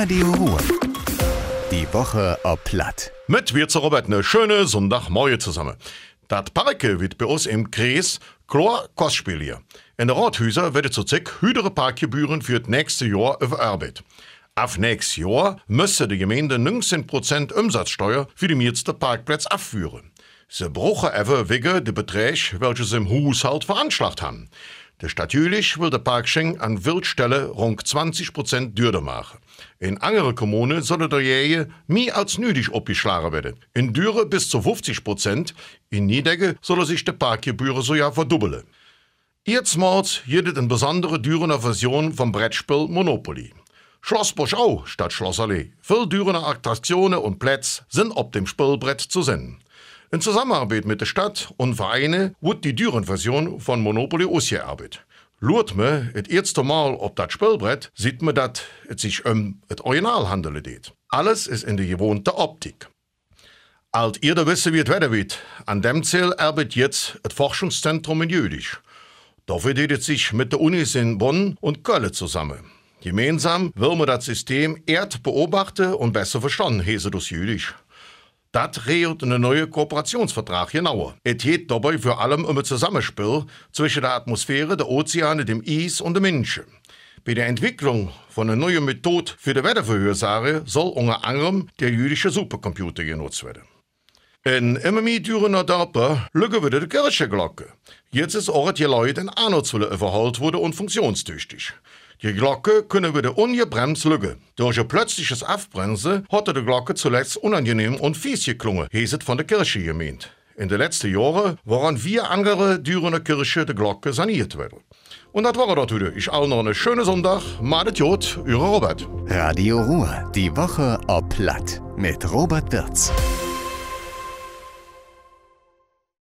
Radio Ruhr. Die Woche ob Platt. Mit wir zu Robert eine schöne Sonntagmorgen zusammen. Das Parke wird bei uns im Kreis klar Kostspiel hier. In den Rathäusern werden zurzeit höhere Parkgebühren für das nächste Jahr überarbeitet. Auf nächstes Jahr müssen die Gemeinde 19% Umsatzsteuer für die meisten Parkplätze abführen. Sie brauchen aber wegen der Beträge, welche sie im Haushalt veranschlagt haben. Der Stadt Jülich will der Parkschenk an Wildstelle rund 20% dürder machen. In anderen Kommunen soll der Jähe mehr als nötig abgeschlagen werden. In Düre bis zu 50%, in Niedegge soll sich die Parkgebühren so ja verdoppeln. Erstmals jedet eine besondere Dürener Version vom Brettspiel Monopoly. Schloss Boschau statt Schlossallee. Viele Dürener Attraktionen und Plätze sind auf dem Spielbrett zu sehen. In Zusammenarbeit mit der Stadt und Vereine wird die Düren-Version von Monopoly ausgearbeitet. Schaut me het erste Mal auf das Spielbrett, sieht man, dass es sich um das Original handelt. Alles ist in der gewohnten Optik. Alt ihr wissen, wie es weiter wird. An dem Ziel arbeitet jetzt das Forschungszentrum in Jülich. Dafür es sich mit der Unis in Bonn und Köln zusammen. Gemeinsam will man das System erd beobachten und besser verstanden, hese das Jülich. Das regelt einen neuen Kooperationsvertrag genauer. Es geht dabei vor allem um ein Zusammenspiel zwischen der Atmosphäre, der Ozeane, dem Eis und den Menschen. Bei der Entwicklung von einer neuen Methode für die Wettervorhersage soll unter anderem der jüdische Supercomputer genutzt werden. In immer mehr Dürener Dörper lügen wieder die Kirchenglocke. Jetzt ist auch die Leute in Arnoldswille überholt wurde und funktionstüchtig. Die Glocke können wieder ungebremst lügen. Durch ein plötzliches Aufbremsen hatte die Glocke zuletzt unangenehm und fies geklungen, heset von der Kirche gemeint. In den letzten Jahren waren vier andere Dürener Kirche die Glocke saniert werden. Und das war das wieder. Ich allen noch einen schönen Sonntag. Madet Jod, Ihre Robert. Radio Ruhr. Die Woche ob Platt. Mit Robert Wirz.